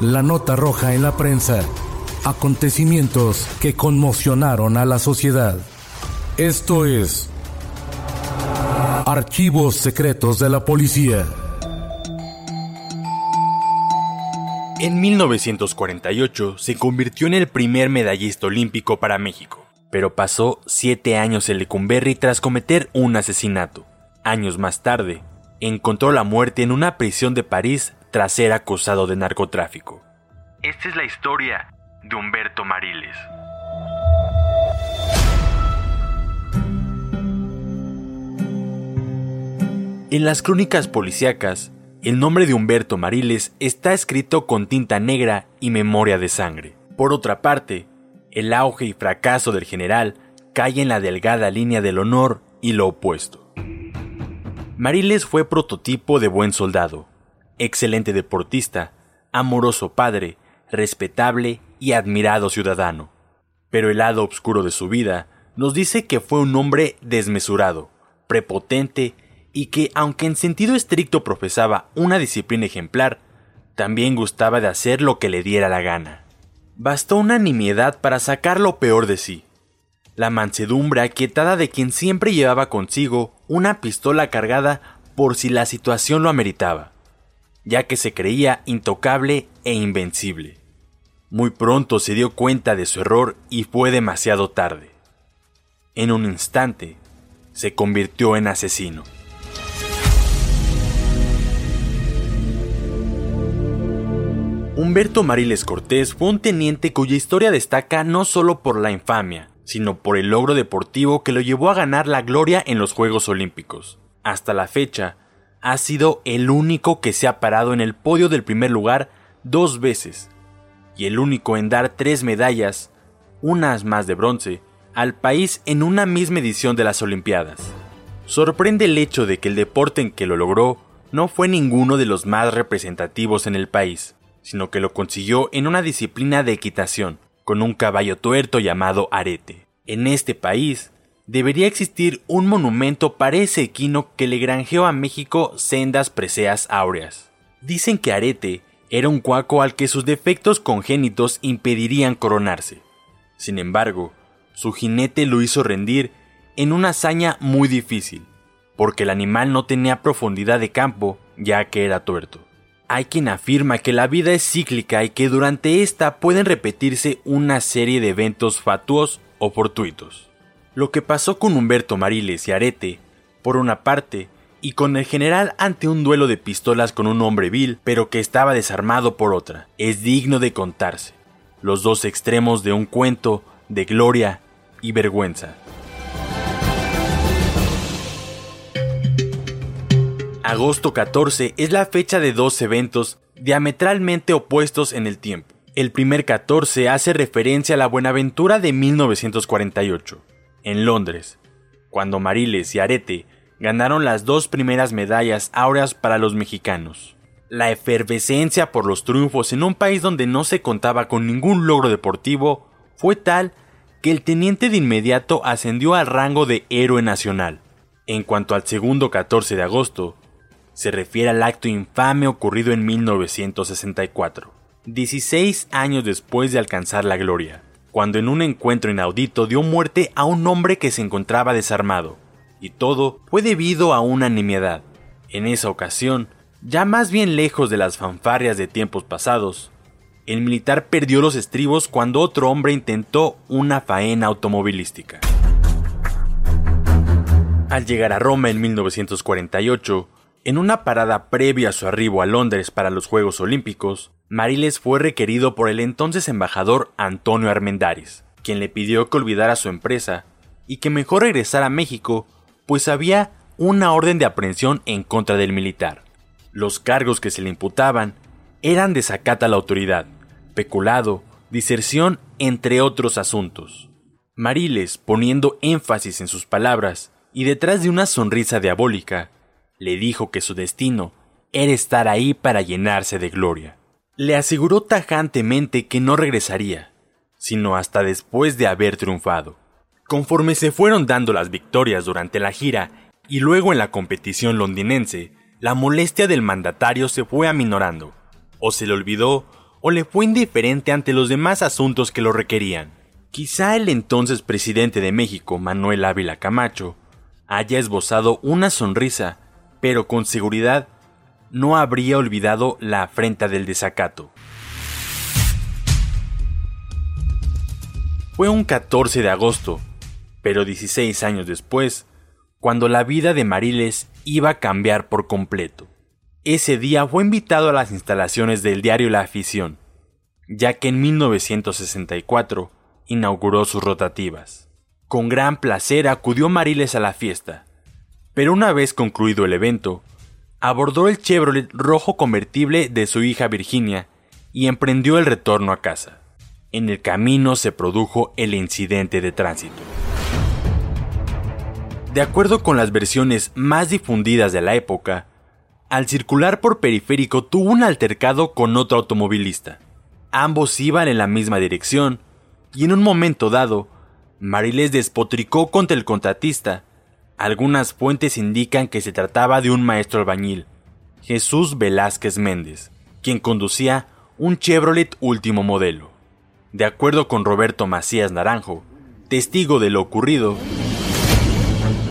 La nota roja en la prensa. Acontecimientos que conmocionaron a la sociedad. Esto es Archivos Secretos de la Policía. En 1948 se convirtió en el primer medallista olímpico para México, pero pasó siete años en Lecumberri tras cometer un asesinato. Años más tarde, encontró la muerte en una prisión de París tras ser acusado de narcotráfico. Esta es la historia de Humberto Mariles. En las crónicas policíacas, el nombre de Humberto Mariles está escrito con tinta negra y memoria de sangre. Por otra parte, el auge y fracaso del general cae en la delgada línea del honor y lo opuesto. Mariles fue prototipo de buen soldado, excelente deportista, amoroso padre, respetable y admirado ciudadano. Pero el lado oscuro de su vida nos dice que fue un hombre desmesurado, prepotente y que, aunque en sentido estricto profesaba una disciplina ejemplar, también gustaba de hacer lo que le diera la gana. Bastó una nimiedad para sacar lo peor de sí. La mansedumbre aquietada de quien siempre llevaba consigo una pistola cargada por si la situación lo ameritaba, ya que se creía intocable e invencible. Muy pronto se dio cuenta de su error y fue demasiado tarde. En un instante, se convirtió en asesino. Humberto Mariles Cortés fue un teniente cuya historia destaca no solo por la infamia, sino por el logro deportivo que lo llevó a ganar la gloria en los Juegos Olímpicos. Hasta la fecha, ha sido el único que se ha parado en el podio del primer lugar dos veces, y el único en dar tres medallas, unas más de bronce, al país en una misma edición de las Olimpiadas. Sorprende el hecho de que el deporte en que lo logró no fue ninguno de los más representativos en el país, sino que lo consiguió en una disciplina de equitación, con un caballo tuerto llamado arete. En este país, debería existir un monumento para ese equino que le granjeó a México sendas preseas áureas. Dicen que Arete era un cuaco al que sus defectos congénitos impedirían coronarse. Sin embargo, su jinete lo hizo rendir en una hazaña muy difícil, porque el animal no tenía profundidad de campo, ya que era tuerto. Hay quien afirma que la vida es cíclica y que durante esta pueden repetirse una serie de eventos fatuos o fortuitos. Lo que pasó con Humberto Mariles y Arete, por una parte, y con el general ante un duelo de pistolas con un hombre vil, pero que estaba desarmado por otra, es digno de contarse. Los dos extremos de un cuento de gloria y vergüenza. Agosto 14 es la fecha de dos eventos diametralmente opuestos en el tiempo. El primer 14 hace referencia a la Buenaventura de 1948, en Londres, cuando Mariles y Arete ganaron las dos primeras medallas áureas para los mexicanos. La efervescencia por los triunfos en un país donde no se contaba con ningún logro deportivo fue tal que el teniente de inmediato ascendió al rango de héroe nacional. En cuanto al segundo 14 de agosto, se refiere al acto infame ocurrido en 1964, 16 años después de alcanzar la gloria, cuando en un encuentro inaudito dio muerte a un hombre que se encontraba desarmado, y todo fue debido a una nimiedad. En esa ocasión, ya más bien lejos de las fanfarrias de tiempos pasados, el militar perdió los estribos cuando otro hombre intentó una faena automovilística. Al llegar a Roma en 1948, en una parada previa a su arribo a Londres para los Juegos Olímpicos, Mariles fue requerido por el entonces embajador Antonio Armendáriz, quien le pidió que olvidara su empresa y que mejor regresara a México, pues había una orden de aprehensión en contra del militar. Los cargos que se le imputaban eran desacata a la autoridad, peculado, diserción, entre otros asuntos. Mariles, poniendo énfasis en sus palabras y detrás de una sonrisa diabólica, le dijo que su destino era estar ahí para llenarse de gloria. Le aseguró tajantemente que no regresaría, sino hasta después de haber triunfado. Conforme se fueron dando las victorias durante la gira y luego en la competición londinense, la molestia del mandatario se fue aminorando, o se le olvidó o le fue indiferente ante los demás asuntos que lo requerían. Quizá el entonces presidente de México, Manuel Ávila Camacho, haya esbozado una sonrisa, pero con seguridad no habría olvidado la afrenta del desacato. Fue un 14 de agosto, pero 16 años después, cuando la vida de Mariles iba a cambiar por completo. Ese día fue invitado a las instalaciones del diario La Afición, ya que en 1964 inauguró sus rotativas. Con gran placer acudió Mariles a la fiesta, pero una vez concluido el evento, abordó el Chevrolet rojo convertible de su hija Virginia y emprendió el retorno a casa. En el camino se produjo el incidente de tránsito. De acuerdo con las versiones más difundidas de la época, al circular por periférico tuvo un altercado con otro automovilista. Ambos iban en la misma dirección y en un momento dado, Mariles despotricó contra el contratista. Algunas fuentes indican que se trataba de un maestro albañil, Jesús Velázquez Méndez, quien conducía un Chevrolet último modelo. De acuerdo con Roberto Macías Naranjo, testigo de lo ocurrido,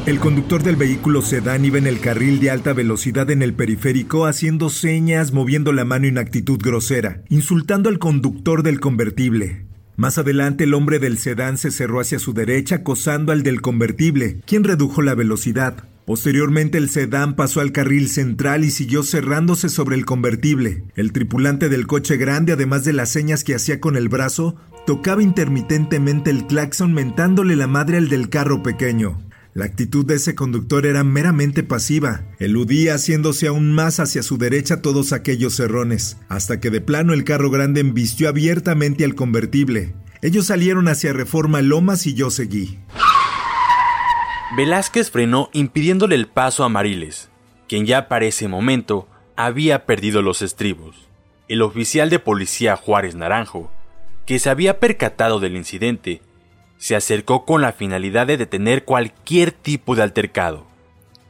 el conductor del vehículo sedán iba en el carril de alta velocidad en el periférico haciendo señas, moviendo la mano en actitud grosera, insultando al conductor del convertible. Más adelante el hombre del sedán se cerró hacia su derecha acosando al del convertible, quien redujo la velocidad. Posteriormente el sedán pasó al carril central y siguió cerrándose sobre el convertible. El tripulante del coche grande, además de las señas que hacía con el brazo, tocaba intermitentemente el claxon mentándole la madre al del carro pequeño. La actitud de ese conductor era meramente pasiva. Eludía haciéndose aún más hacia su derecha todos aquellos cerrones, hasta que de plano el carro grande embistió abiertamente al convertible. Ellos salieron hacia Reforma Lomas y yo seguí. Velázquez frenó impidiéndole el paso a Mariles, quien ya para ese momento había perdido los estribos. El oficial de policía Juárez Naranjo, que se había percatado del incidente, se acercó con la finalidad de detener cualquier tipo de altercado.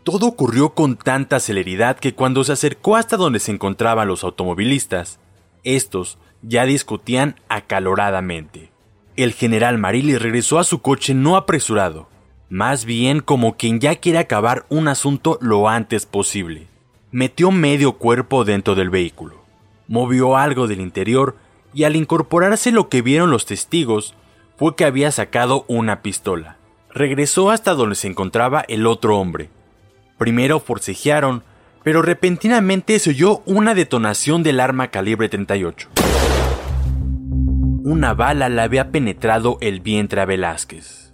Todo ocurrió con tanta celeridad que cuando se acercó hasta donde se encontraban los automovilistas, estos ya discutían acaloradamente. El general Marili regresó a su coche no apresurado, más bien como quien ya quiere acabar un asunto lo antes posible. Metió medio cuerpo dentro del vehículo, movió algo del interior y al incorporarse lo que vieron los testigos, fue que había sacado una pistola. Regresó hasta donde se encontraba el otro hombre. Primero forcejearon, pero repentinamente se oyó una detonación del arma calibre 38. Una bala le había penetrado el vientre a Velázquez.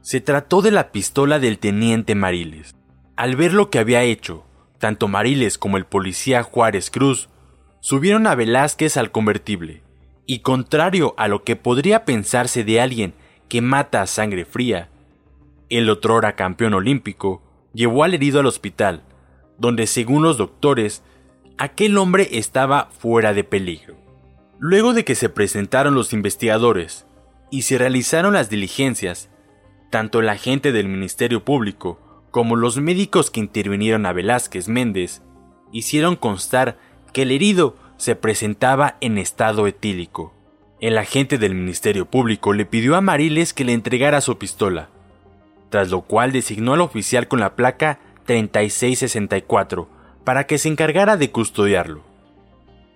Se trató de la pistola del teniente Mariles. Al ver lo que había hecho, tanto Mariles como el policía Juárez Cruz subieron a Velázquez al convertible y contrario a lo que podría pensarse de alguien que mata a sangre fría, el otrora campeón olímpico llevó al herido al hospital, donde según los doctores, aquel hombre estaba fuera de peligro. Luego de que se presentaron los investigadores y se realizaron las diligencias, tanto el agente del Ministerio Público como los médicos que intervinieron a Velázquez Méndez hicieron constar que el herido se presentaba en estado etílico, El agente del Ministerio Público le pidió a Mariles que le entregara su pistola, tras lo cual designó al oficial con la placa 3664 para que se encargara de custodiarlo.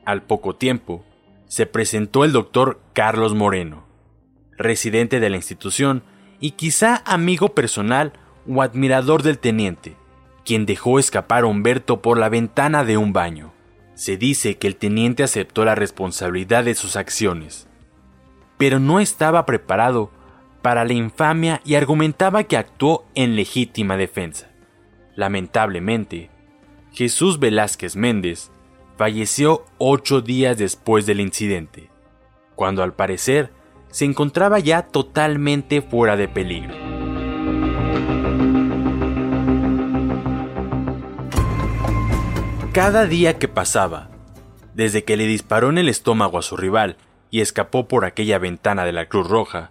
Al poco tiempo, se presentó el doctor Carlos Moreno, residente de la institución y quizá amigo personal o admirador del teniente, quien dejó escapar a Humberto por la ventana de un baño. Se dice que el teniente aceptó la responsabilidad de sus acciones, pero no estaba preparado para la infamia y argumentaba que actuó en legítima defensa. Lamentablemente, Jesús Velázquez Méndez falleció ocho días después del incidente, cuando al parecer se encontraba ya totalmente fuera de peligro. Cada día que pasaba, desde que le disparó en el estómago a su rival y escapó por aquella ventana de la Cruz Roja,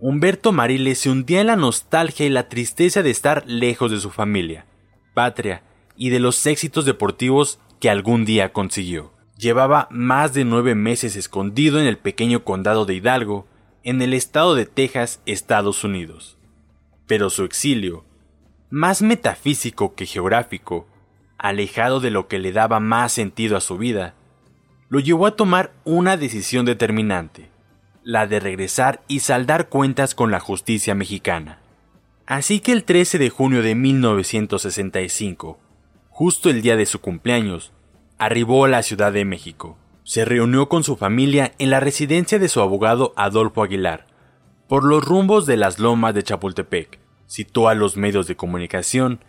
Humberto Mariles se hundía en la nostalgia y la tristeza de estar lejos de su familia, patria y de los éxitos deportivos que algún día consiguió. Llevaba más de nueve meses escondido en el pequeño condado de Hidalgo, en el estado de Texas, Estados Unidos. Pero su exilio, más metafísico que geográfico, alejado de lo que le daba más sentido a su vida, lo llevó a tomar una decisión determinante, la de regresar y saldar cuentas con la justicia mexicana. Así que el 13 de junio de 1965, justo el día de su cumpleaños, arribó a la Ciudad de México. Se reunió con su familia en la residencia de su abogado Adolfo Aguilar, por los rumbos de las lomas de Chapultepec. Citó a los medios de comunicación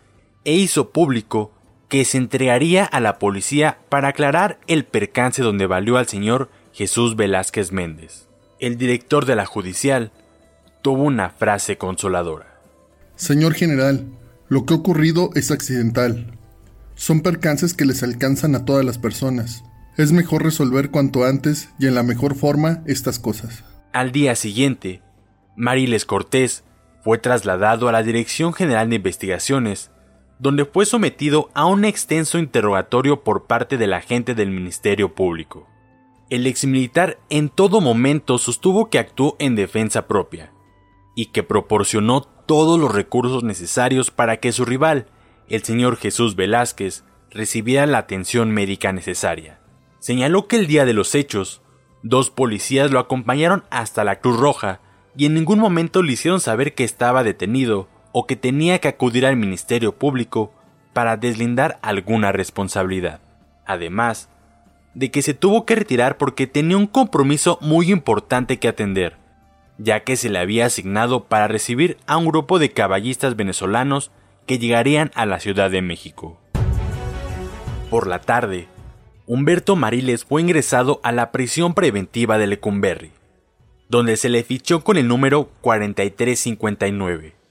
e hizo público que se entregaría a la policía para aclarar el percance donde valió al señor Jesús Velázquez Méndez. El director de la judicial tuvo una frase consoladora. Señor general, lo que ha ocurrido es accidental. Son percances que les alcanzan a todas las personas. Es mejor resolver cuanto antes y en la mejor forma estas cosas. Al día siguiente, Mariles Cortés fue trasladado a la Dirección General de Investigaciones, donde fue sometido a un extenso interrogatorio por parte del agente del Ministerio Público. El exmilitar en todo momento sostuvo que actuó en defensa propia y que proporcionó todos los recursos necesarios para que su rival, el señor Jesús Velázquez recibiera la atención médica necesaria. Señaló que el día de los hechos, dos policías lo acompañaron hasta la Cruz Roja y en ningún momento le hicieron saber que estaba detenido o que tenía que acudir al Ministerio Público para deslindar alguna responsabilidad. Además, de que se tuvo que retirar porque tenía un compromiso muy importante que atender, ya que se le había asignado para recibir a un grupo de caballistas venezolanos que llegarían a la Ciudad de México. Por la tarde, Humberto Mariles fue ingresado a la prisión preventiva de Lecumberri, donde se le fichó con el número 4359.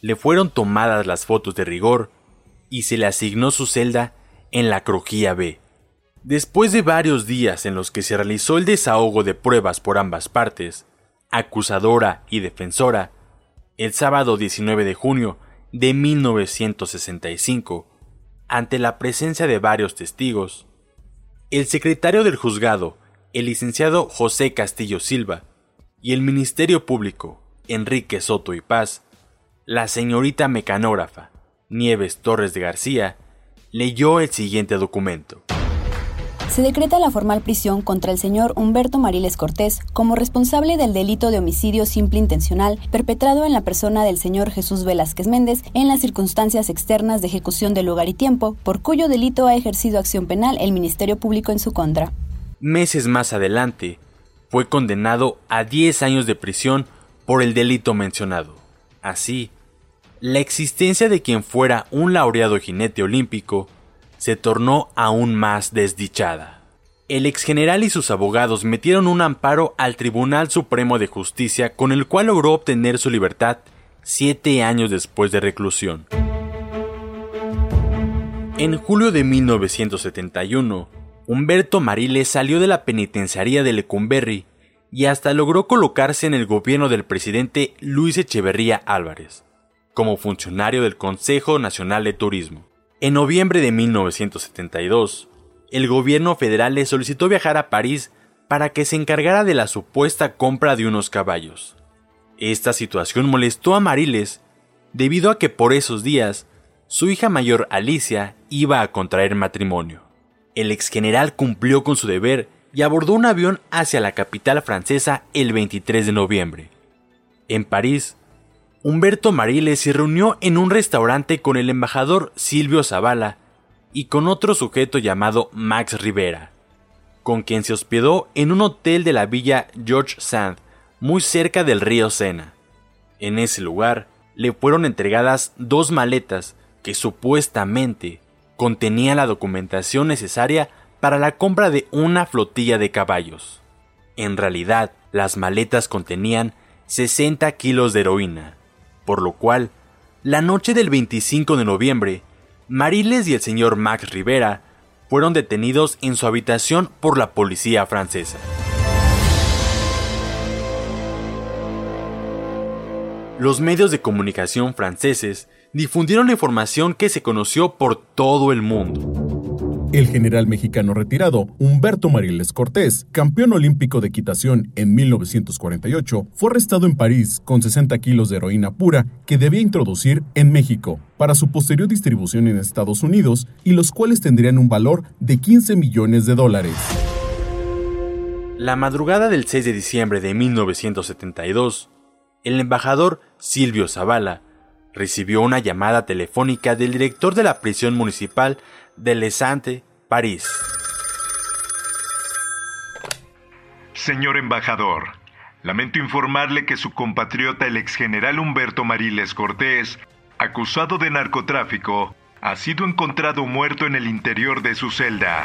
Le fueron tomadas las fotos de rigor y se le asignó su celda en la Crujía B. Después de varios días en los que se realizó el desahogo de pruebas por ambas partes, acusadora y defensora, el sábado 19 de junio de 1965, ante la presencia de varios testigos, el secretario del juzgado, el licenciado José Castillo Silva, y el Ministerio Público, Enrique Soto y Paz, la señorita mecanógrafa, Nieves Torres de García, leyó el siguiente documento se decreta la formal prisión contra el señor Humberto Mariles Cortés como responsable del delito de homicidio simple intencional perpetrado en la persona del señor Jesús Velázquez Méndez en las circunstancias externas de ejecución de lugar y tiempo, por cuyo delito ha ejercido acción penal el Ministerio Público en su contra. Meses más adelante, fue condenado a 10 años de prisión por el delito mencionado. Así, la existencia de quien fuera un laureado jinete olímpico se tornó aún más desdichada. El ex general y sus abogados metieron un amparo al Tribunal Supremo de Justicia con el cual logró obtener su libertad siete años después de reclusión. En julio de 1971, Humberto Mariles salió de la penitenciaría de Lecumberri y hasta logró colocarse en el gobierno del presidente Luis Echeverría Álvarez, como funcionario del Consejo Nacional de Turismo. En noviembre de 1972, el gobierno federal le solicitó viajar a París para que se encargara de la supuesta compra de unos caballos. Esta situación molestó a Mariles debido a que por esos días su hija mayor Alicia iba a contraer matrimonio. El ex general cumplió con su deber y abordó un avión hacia la capital francesa el 23 de noviembre. En París, Humberto Mariles se reunió en un restaurante con el embajador Silvio Zavala y con otro sujeto llamado Max Rivera, con quien se hospedó en un hotel de la villa George Sand, muy cerca del río Sena. En ese lugar le fueron entregadas dos maletas que supuestamente contenían la documentación necesaria para la compra de una flotilla de caballos. En realidad, las maletas contenían 60 kilos de heroína, por lo cual, la noche del 25 de noviembre, Mariles y el señor Max Rivera fueron detenidos en su habitación por la policía francesa. Los medios de comunicación franceses difundieron la información que se conoció por todo el mundo. El general mexicano retirado Humberto Mariles Cortés, campeón olímpico de equitación en 1948, fue arrestado en París con 60 kilos de heroína pura que debía introducir en México para su posterior distribución en Estados Unidos y los cuales tendrían un valor de 15 millones de dólares. La madrugada del 6 de diciembre de 1972, el embajador Silvio Zavala recibió una llamada telefónica del director de la prisión municipal de Lesante, París. Señor embajador, lamento informarle que su compatriota el ex general Humberto Mariles Cortés, acusado de narcotráfico, ha sido encontrado muerto en el interior de su celda.